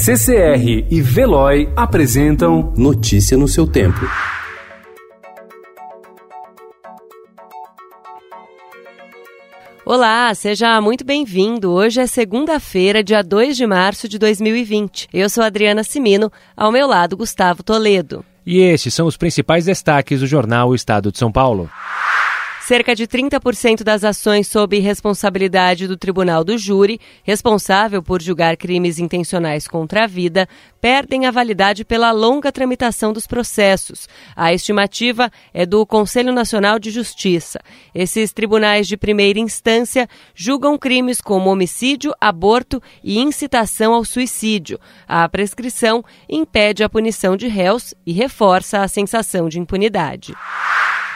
CCR e Veloy apresentam Notícia no seu tempo. Olá, seja muito bem-vindo. Hoje é segunda-feira, dia 2 de março de 2020. Eu sou Adriana Simino, ao meu lado Gustavo Toledo. E estes são os principais destaques do jornal O Estado de São Paulo. Cerca de 30% das ações sob responsabilidade do Tribunal do Júri, responsável por julgar crimes intencionais contra a vida, perdem a validade pela longa tramitação dos processos. A estimativa é do Conselho Nacional de Justiça. Esses tribunais de primeira instância julgam crimes como homicídio, aborto e incitação ao suicídio. A prescrição impede a punição de réus e reforça a sensação de impunidade.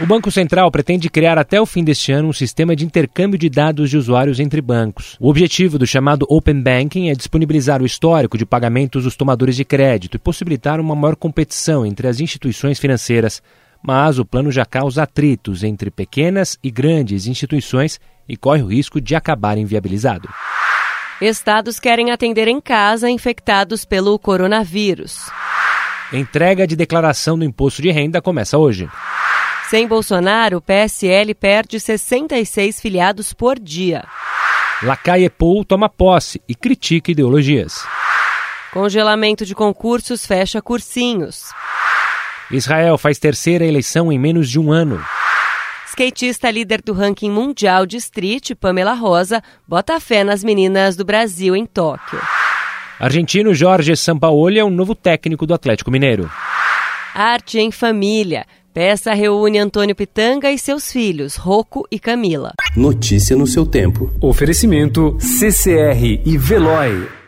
O Banco Central pretende criar até o fim deste ano um sistema de intercâmbio de dados de usuários entre bancos. O objetivo do chamado Open Banking é disponibilizar o histórico de pagamentos dos tomadores de crédito e possibilitar uma maior competição entre as instituições financeiras. Mas o plano já causa atritos entre pequenas e grandes instituições e corre o risco de acabar inviabilizado. Estados querem atender em casa infectados pelo coronavírus. Entrega de declaração do imposto de renda começa hoje. Sem Bolsonaro, o PSL perde 66 filiados por dia. Lacaille Paul toma posse e critica ideologias. Congelamento de concursos fecha cursinhos. Israel faz terceira eleição em menos de um ano. Skatista líder do ranking mundial de street, Pamela Rosa, bota fé nas meninas do Brasil em Tóquio. Argentino Jorge Sampaoli é o novo técnico do Atlético Mineiro. Arte em família. Peça reúne Antônio Pitanga e seus filhos, Rocco e Camila. Notícia no seu tempo. Oferecimento CCR e Veloy.